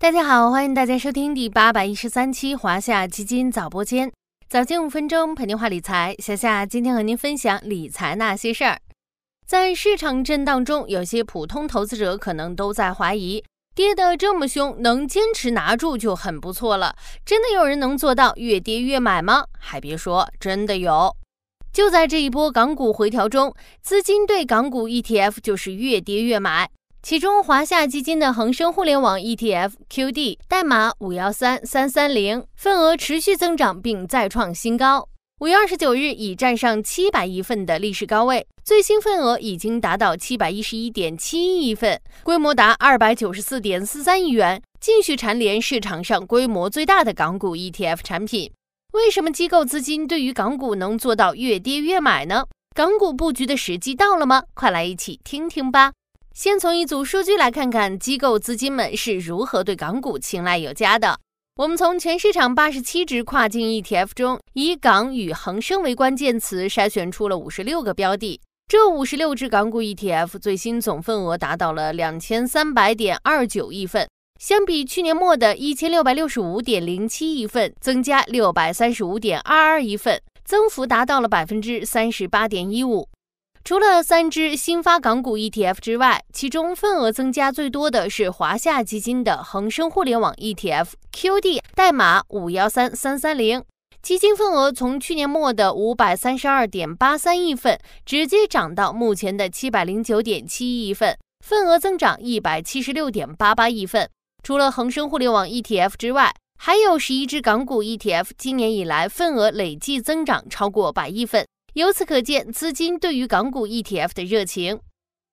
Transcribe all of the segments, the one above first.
大家好，欢迎大家收听第八百一十三期华夏基金早播间，早间五分钟陪您话理财。小夏今天和您分享理财那些事儿。在市场震荡中，有些普通投资者可能都在怀疑，跌得这么凶，能坚持拿住就很不错了。真的有人能做到越跌越买吗？还别说，真的有。就在这一波港股回调中，资金对港股 ETF 就是越跌越买。其中，华夏基金的恒生互联网 ETF QD 代码五幺三三三零份额持续增长并再创新高。五月二十九日已站上七百亿份的历史高位，最新份额已经达到七百一十一点七一亿份，规模达二百九十四点四三亿元，继续蝉联市场上规模最大的港股 ETF 产品。为什么机构资金对于港股能做到越跌越买呢？港股布局的时机到了吗？快来一起听听吧。先从一组数据来看看机构资金们是如何对港股青睐有加的。我们从全市场八十七只跨境 ETF 中，以港与恒生为关键词筛选出了五十六个标的。这五十六只港股 ETF 最新总份额达到了两千三百点二九亿份，相比去年末的一千六百六十五点零七亿份，增加六百三十五点二二亿份，增幅达到了百分之三十八点一五。除了三只新发港股 ETF 之外，其中份额增加最多的是华夏基金的恒生互联网 ETF QD，代码五幺三三三零，基金份额从去年末的五百三十二点八三亿份，直接涨到目前的七百零九点七亿份，份额增长一百七十六点八八亿份。除了恒生互联网 ETF 之外，还有十一只港股 ETF，今年以来份额累计增长超过百亿份。由此可见，资金对于港股 ETF 的热情。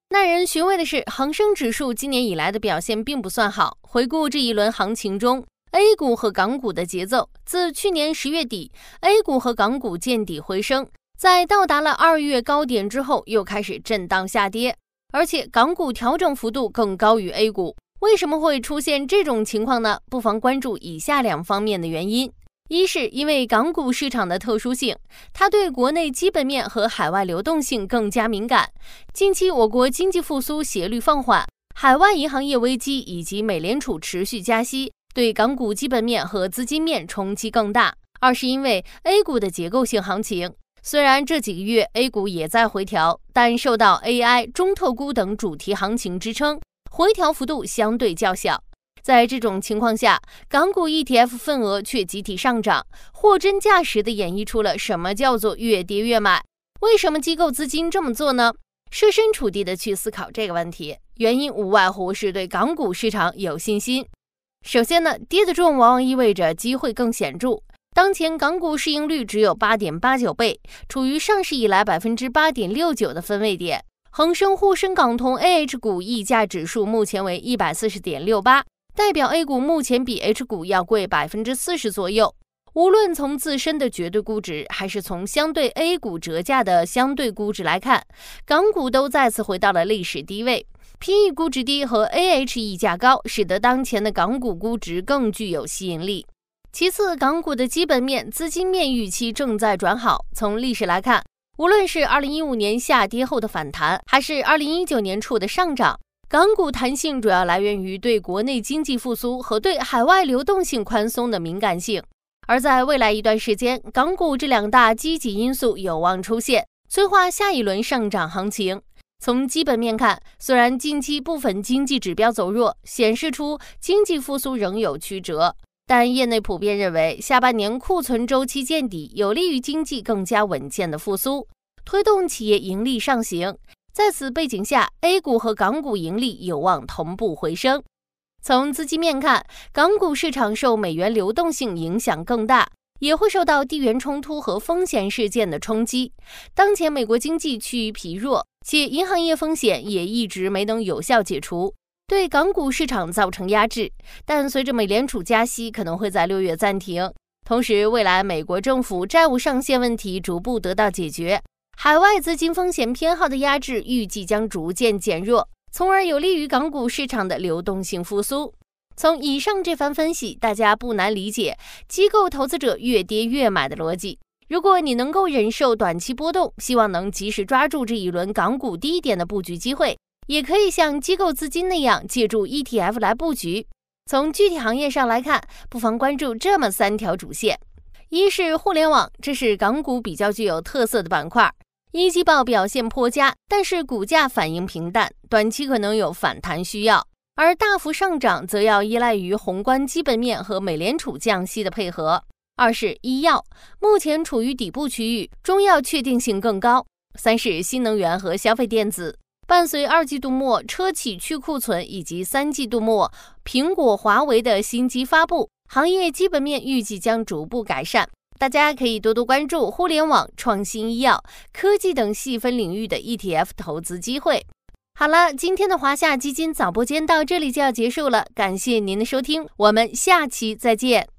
耐人寻味的是，恒生指数今年以来的表现并不算好。回顾这一轮行情中，A 股和港股的节奏，自去年十月底，A 股和港股见底回升，在到达了二月高点之后，又开始震荡下跌，而且港股调整幅度更高于 A 股。为什么会出现这种情况呢？不妨关注以下两方面的原因。一是因为港股市场的特殊性，它对国内基本面和海外流动性更加敏感。近期我国经济复苏斜率放缓，海外银行业危机以及美联储持续加息，对港股基本面和资金面冲击更大。二是因为 A 股的结构性行情，虽然这几个月 A 股也在回调，但受到 AI、中特估等主题行情支撑，回调幅度相对较小。在这种情况下，港股 ETF 份额却集体上涨，货真价实地演绎出了什么叫做越跌越买。为什么机构资金这么做呢？设身处地的去思考这个问题，原因无外乎是对港股市场有信心。首先呢，跌得重往往意味着机会更显著。当前港股市盈率只有八点八九倍，处于上市以来百分之八点六九的分位点。恒生沪深港通 AH 股溢价指数目前为一百四十点六八。代表 A 股目前比 H 股要贵百分之四十左右。无论从自身的绝对估值，还是从相对 A 股折价的相对估值来看，港股都再次回到了历史低位。P/E 估值低和 AH 溢价高，使得当前的港股估值更具有吸引力。其次，港股的基本面、资金面预期正在转好。从历史来看，无论是2015年下跌后的反弹，还是2019年初的上涨。港股弹性主要来源于对国内经济复苏和对海外流动性宽松的敏感性，而在未来一段时间，港股这两大积极因素有望出现，催化下一轮上涨行情。从基本面看，虽然近期部分经济指标走弱，显示出经济复苏仍有曲折，但业内普遍认为，下半年库存周期见底，有利于经济更加稳健的复苏，推动企业盈利上行。在此背景下，A 股和港股盈利有望同步回升。从资金面看，港股市场受美元流动性影响更大，也会受到地缘冲突和风险事件的冲击。当前美国经济趋于疲弱，且银行业风险也一直没能有效解除，对港股市场造成压制。但随着美联储加息可能会在六月暂停，同时未来美国政府债务上限问题逐步得到解决。海外资金风险偏好的压制预计将逐渐减弱，从而有利于港股市场的流动性复苏。从以上这番分析，大家不难理解机构投资者越跌越买的逻辑。如果你能够忍受短期波动，希望能及时抓住这一轮港股低点的布局机会，也可以像机构资金那样借助 ETF 来布局。从具体行业上来看，不妨关注这么三条主线：一是互联网，这是港股比较具有特色的板块，一季报表现颇佳，但是股价反应平淡，短期可能有反弹需要；而大幅上涨则要依赖于宏观基本面和美联储降息的配合。二是医药，目前处于底部区域，中药确定性更高。三是新能源和消费电子。伴随二季度末车企去库存以及三季度末苹果、华为的新机发布，行业基本面预计将逐步改善。大家可以多多关注互联网、创新、医药、科技等细分领域的 ETF 投资机会。好了，今天的华夏基金早播间到这里就要结束了，感谢您的收听，我们下期再见。